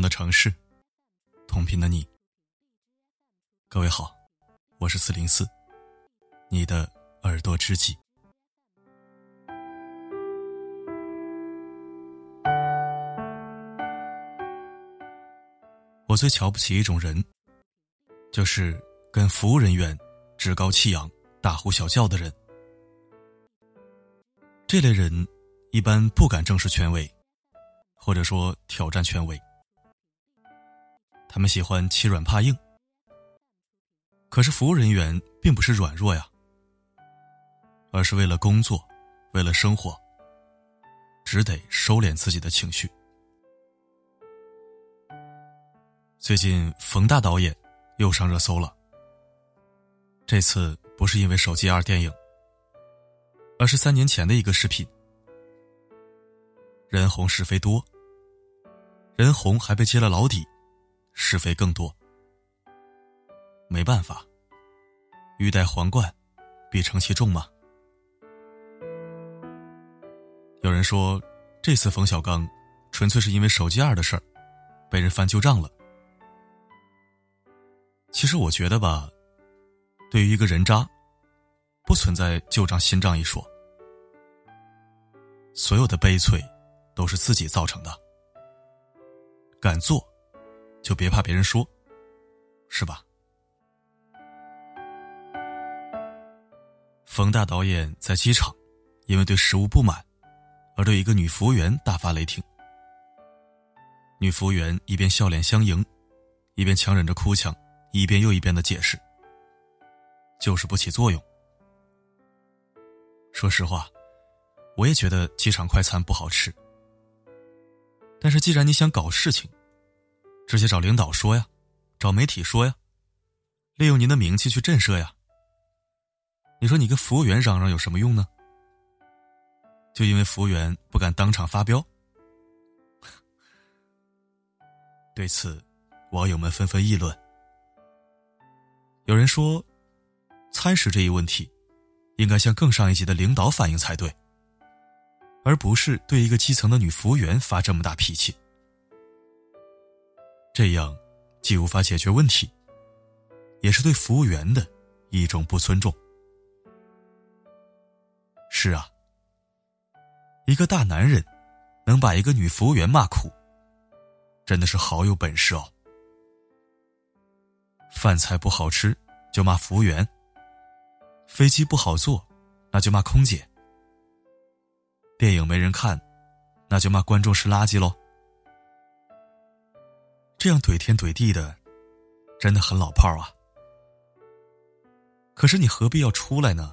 的城市，同频的你。各位好，我是四零四，你的耳朵知己。我最瞧不起一种人，就是跟服务人员趾高气扬、大呼小叫的人。这类人一般不敢正视权威，或者说挑战权威。他们喜欢欺软怕硬，可是服务人员并不是软弱呀，而是为了工作，为了生活，只得收敛自己的情绪。最近，冯大导演又上热搜了。这次不是因为《手机二》电影，而是三年前的一个视频。人红是非多，人红还被揭了老底，是非更多。没办法，欲戴皇冠，必承其重嘛。有人说，这次冯小刚纯粹是因为《手机二》的事儿，被人翻旧账了。其实我觉得吧，对于一个人渣，不存在旧账新账一说。所有的悲催，都是自己造成的。敢做，就别怕别人说，是吧？冯大导演在机场，因为对食物不满，而对一个女服务员大发雷霆。女服务员一边笑脸相迎，一边强忍着哭腔。一遍又一遍的解释，就是不起作用。说实话，我也觉得机场快餐不好吃。但是既然你想搞事情，直接找领导说呀，找媒体说呀，利用您的名气去震慑呀。你说你跟服务员嚷嚷有什么用呢？就因为服务员不敢当场发飙。对此，网友们纷纷议论。有人说，餐食这一问题，应该向更上一级的领导反映才对，而不是对一个基层的女服务员发这么大脾气。这样既无法解决问题，也是对服务员的一种不尊重。是啊，一个大男人能把一个女服务员骂哭，真的是好有本事哦。饭菜不好吃就骂服务员，飞机不好坐那就骂空姐，电影没人看那就骂观众是垃圾喽。这样怼天怼地的，真的很老炮啊。可是你何必要出来呢？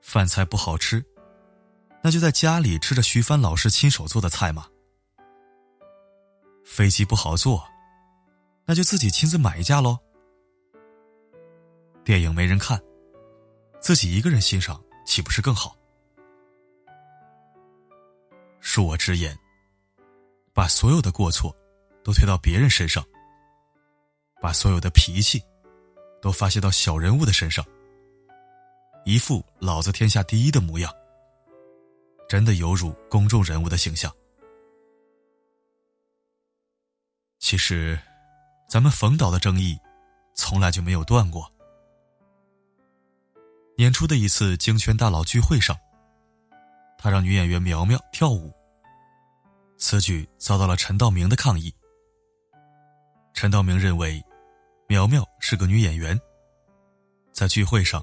饭菜不好吃，那就在家里吃着徐帆老师亲手做的菜嘛。飞机不好坐。那就自己亲自买一架喽。电影没人看，自己一个人欣赏，岂不是更好？恕我直言，把所有的过错都推到别人身上，把所有的脾气都发泄到小人物的身上，一副老子天下第一的模样，真的有辱公众人物的形象。其实。咱们冯导的争议，从来就没有断过。年初的一次京圈大佬聚会上，他让女演员苗苗跳舞，此举遭到了陈道明的抗议。陈道明认为，苗苗是个女演员，在聚会上，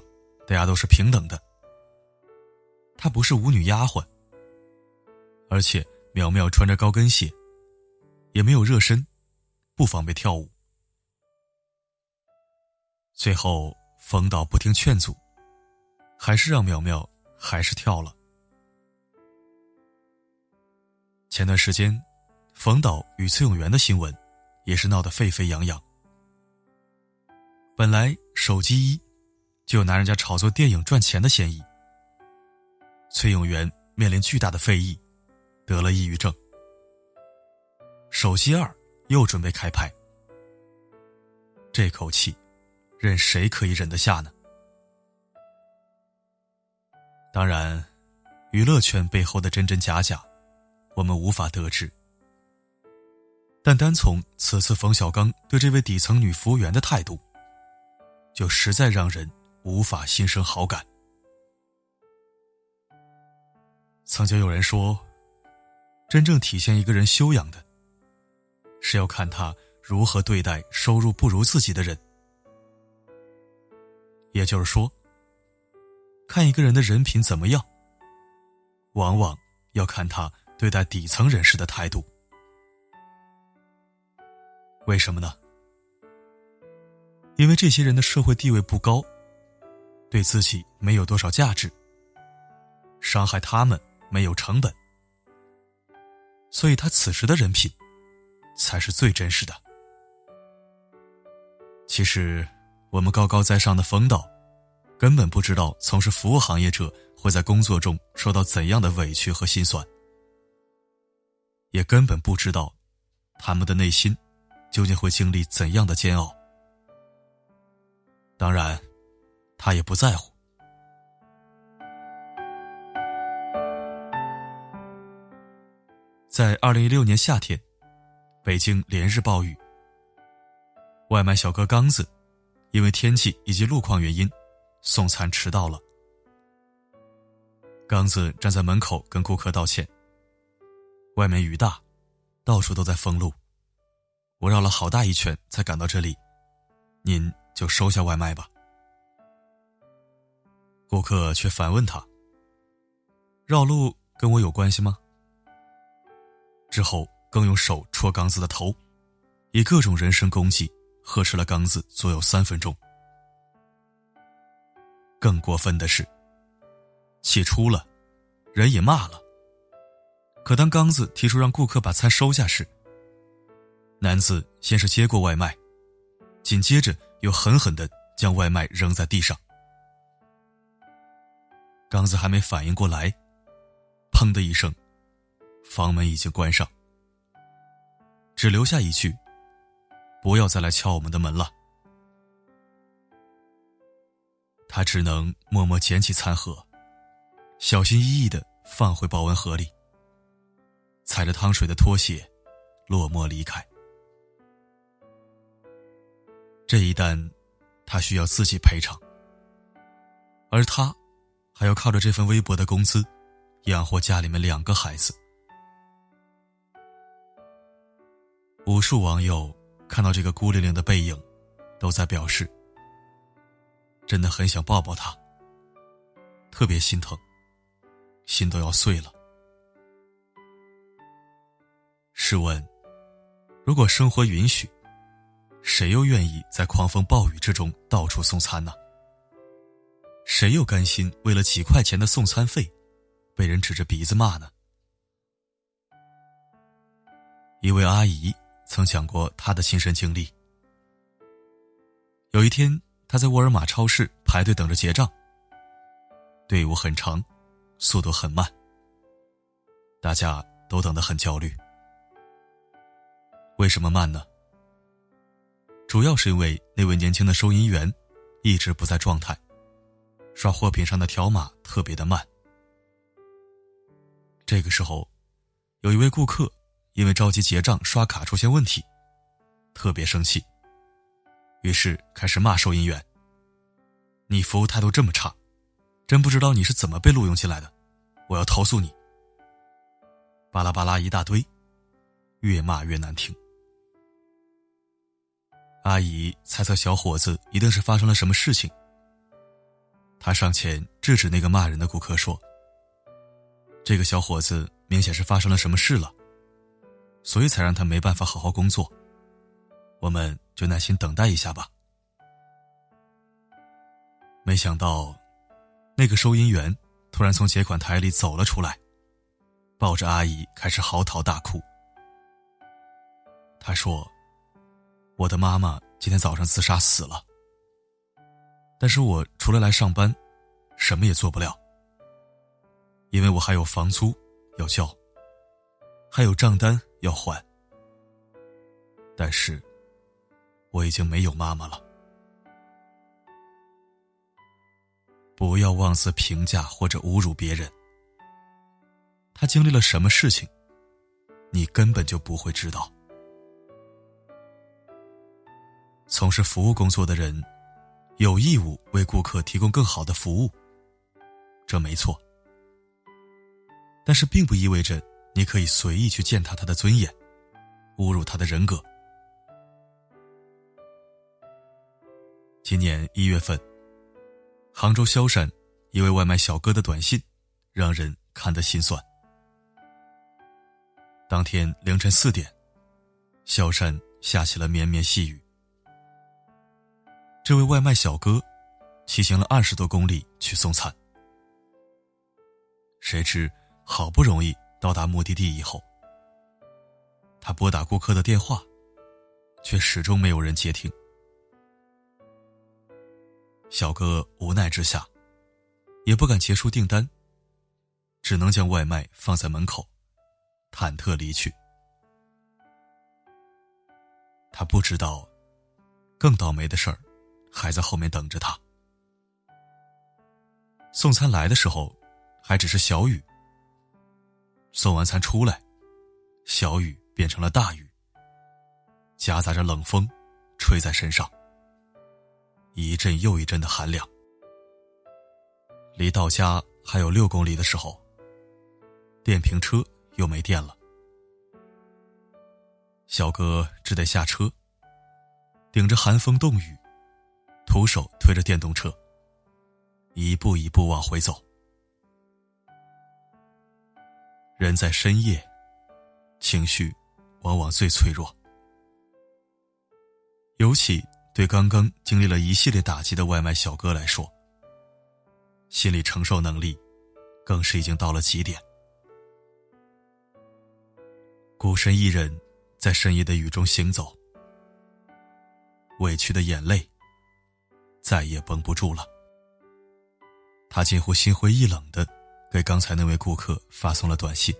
大家都是平等的，她不是舞女丫鬟，而且苗苗穿着高跟鞋，也没有热身，不方便跳舞。最后，冯导不听劝阻，还是让苗苗还是跳了。前段时间，冯导与崔永元的新闻也是闹得沸沸扬扬。本来手机一就有拿人家炒作电影赚钱的嫌疑，崔永元面临巨大的非议，得了抑郁症。手机二又准备开拍，这口气。任谁可以忍得下呢？当然，娱乐圈背后的真真假假，我们无法得知。但单从此次冯小刚对这位底层女服务员的态度，就实在让人无法心生好感。曾经有人说，真正体现一个人修养的，是要看他如何对待收入不如自己的人。也就是说，看一个人的人品怎么样，往往要看他对待底层人士的态度。为什么呢？因为这些人的社会地位不高，对自己没有多少价值，伤害他们没有成本，所以他此时的人品才是最真实的。其实，我们高高在上的风道，根本不知道从事服务行业者会在工作中受到怎样的委屈和心酸，也根本不知道他们的内心。究竟会经历怎样的煎熬？当然，他也不在乎。在二零一六年夏天，北京连日暴雨，外卖小哥刚子因为天气以及路况原因，送餐迟到了。刚子站在门口跟顾客道歉。外面雨大，到处都在封路。我绕了好大一圈才赶到这里，您就收下外卖吧。顾客却反问他：“绕路跟我有关系吗？”之后更用手戳刚子的头，以各种人身攻击呵斥了刚子足有三分钟。更过分的是，气出了，人也骂了。可当刚子提出让顾客把餐收下时，男子先是接过外卖，紧接着又狠狠的将外卖扔在地上。刚子还没反应过来，砰的一声，房门已经关上，只留下一句：“不要再来敲我们的门了。”他只能默默捡起餐盒，小心翼翼的放回保温盒里，踩着汤水的拖鞋，落寞离开。这一单，他需要自己赔偿，而他还要靠着这份微薄的工资养活家里面两个孩子。无数网友看到这个孤零零的背影，都在表示：真的很想抱抱他，特别心疼，心都要碎了。试问，如果生活允许？谁又愿意在狂风暴雨之中到处送餐呢？谁又甘心为了几块钱的送餐费，被人指着鼻子骂呢？一位阿姨曾讲过她的亲身经历。有一天，她在沃尔玛超市排队等着结账，队伍很长，速度很慢，大家都等得很焦虑。为什么慢呢？主要是因为那位年轻的收银员一直不在状态，刷货品上的条码特别的慢。这个时候，有一位顾客因为着急结账刷卡出现问题，特别生气，于是开始骂收银员：“你服务态度这么差，真不知道你是怎么被录用进来的，我要投诉你。”巴拉巴拉一大堆，越骂越难听。阿姨猜测小伙子一定是发生了什么事情，她上前制止那个骂人的顾客说：“这个小伙子明显是发生了什么事了，所以才让他没办法好好工作，我们就耐心等待一下吧。”没想到，那个收银员突然从结款台里走了出来，抱着阿姨开始嚎啕大哭。他说。我的妈妈今天早上自杀死了，但是我除了来上班，什么也做不了，因为我还有房租要交，还有账单要还。但是，我已经没有妈妈了。不要妄自评价或者侮辱别人，他经历了什么事情，你根本就不会知道。从事服务工作的人有义务为顾客提供更好的服务，这没错。但是并不意味着你可以随意去践踏他的尊严，侮辱他的人格。今年一月份，杭州萧山一位外卖小哥的短信，让人看得心酸。当天凌晨四点，萧山下起了绵绵细雨。这位外卖小哥骑行了二十多公里去送餐，谁知好不容易到达目的地以后，他拨打顾客的电话，却始终没有人接听。小哥无奈之下，也不敢结束订单，只能将外卖放在门口。忐忑离去，他不知道，更倒霉的事儿还在后面等着他。送餐来的时候，还只是小雨；送完餐出来，小雨变成了大雨，夹杂着冷风，吹在身上，一阵又一阵的寒凉。离到家还有六公里的时候，电瓶车。又没电了，小哥只得下车，顶着寒风冻雨，徒手推着电动车，一步一步往回走。人在深夜，情绪往往最脆弱，尤其对刚刚经历了一系列打击的外卖小哥来说，心理承受能力更是已经到了极点。孤身一人在深夜的雨中行走，委屈的眼泪再也绷不住了。他近乎心灰意冷的给刚才那位顾客发送了短信：“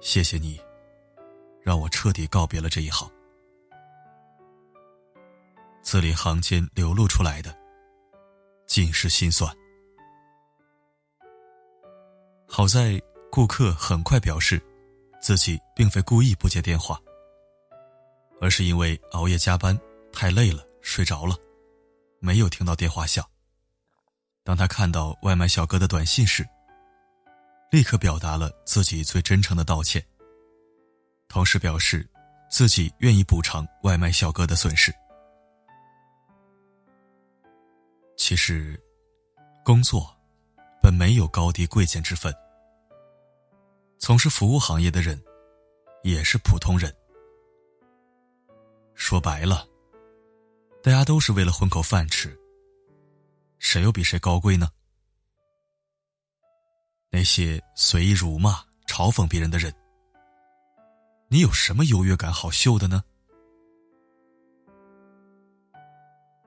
谢谢你，让我彻底告别了这一行。”字里行间流露出来的尽是心酸。好在顾客很快表示。自己并非故意不接电话，而是因为熬夜加班太累了，睡着了，没有听到电话响。当他看到外卖小哥的短信时，立刻表达了自己最真诚的道歉，同时表示自己愿意补偿外卖小哥的损失。其实，工作本没有高低贵贱之分。从事服务行业的人，也是普通人。说白了，大家都是为了混口饭吃。谁又比谁高贵呢？那些随意辱骂、嘲讽别人的人，你有什么优越感好秀的呢？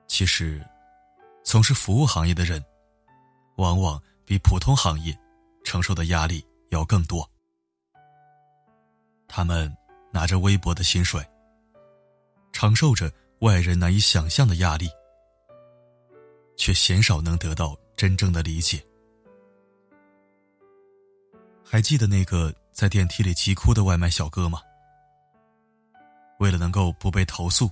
其实，从事服务行业的人，往往比普通行业承受的压力要更多。他们拿着微薄的薪水，承受着外人难以想象的压力，却鲜少能得到真正的理解。还记得那个在电梯里急哭的外卖小哥吗？为了能够不被投诉，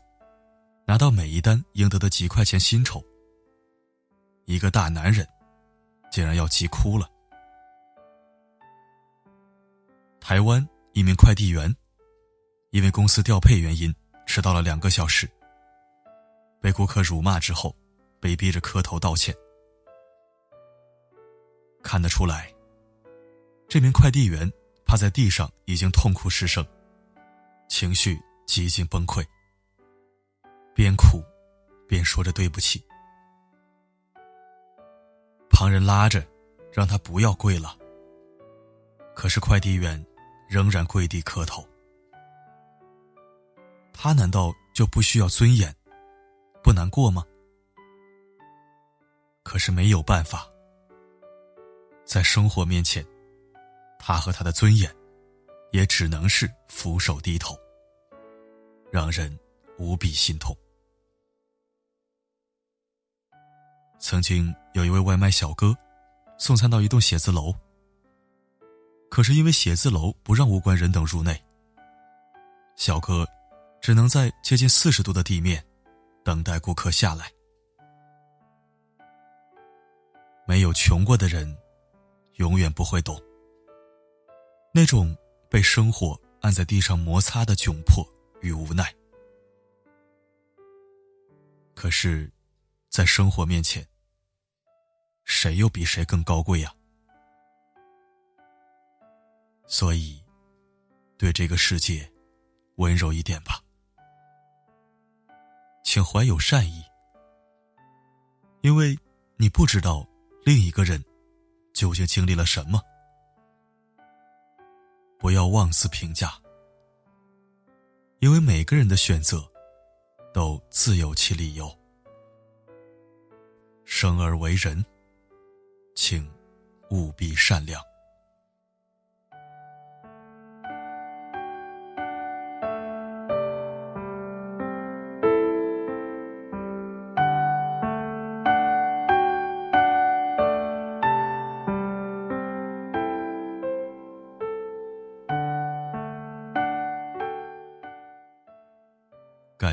拿到每一单应得的几块钱薪酬，一个大男人竟然要急哭了。台湾。一名快递员，因为公司调配原因迟到了两个小时，被顾客辱骂之后，被逼着磕头道歉。看得出来，这名快递员趴在地上已经痛哭失声，情绪几近崩溃，边哭边说着对不起。旁人拉着，让他不要跪了，可是快递员。仍然跪地磕头，他难道就不需要尊严，不难过吗？可是没有办法，在生活面前，他和他的尊严，也只能是俯首低头，让人无比心痛。曾经有一位外卖小哥，送餐到一栋写字楼。可是因为写字楼不让无关人等入内，小哥只能在接近四十度的地面等待顾客下来。没有穷过的人，永远不会懂那种被生活按在地上摩擦的窘迫与无奈。可是，在生活面前，谁又比谁更高贵呀？所以，对这个世界温柔一点吧。请怀有善意，因为你不知道另一个人究竟经历了什么。不要妄自评价，因为每个人的选择都自有其理由。生而为人，请务必善良。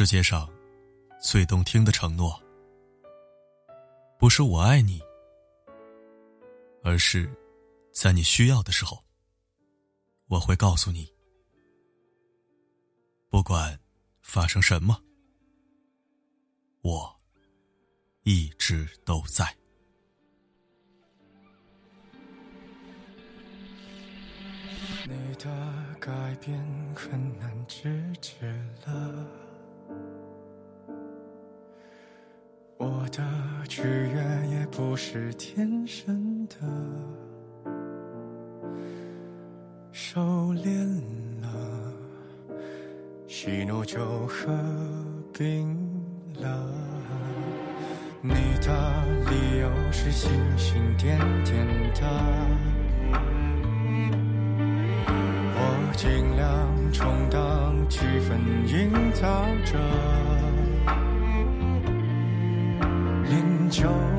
世界上最动听的承诺，不是我爱你，而是在你需要的时候，我会告诉你，不管发生什么，我一直都在。你的改变很难制止了。我的取悦也不是天生的，收敛了，喜怒就合并了。你的理由是星星点点的，我尽量充当气氛营造就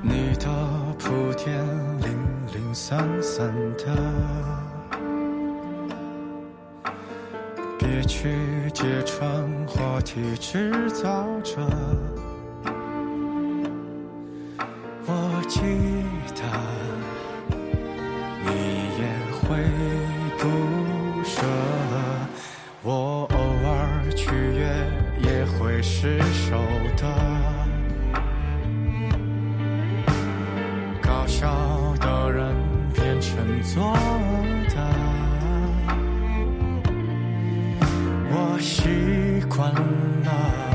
你的铺垫零零散散的，别去揭穿话题制造者。我记关了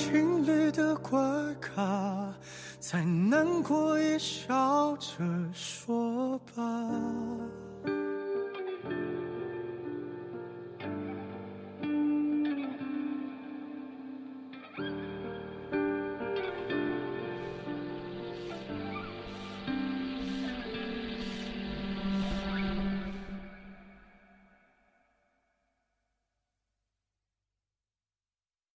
情侣的怪咖，再难过也笑着说吧。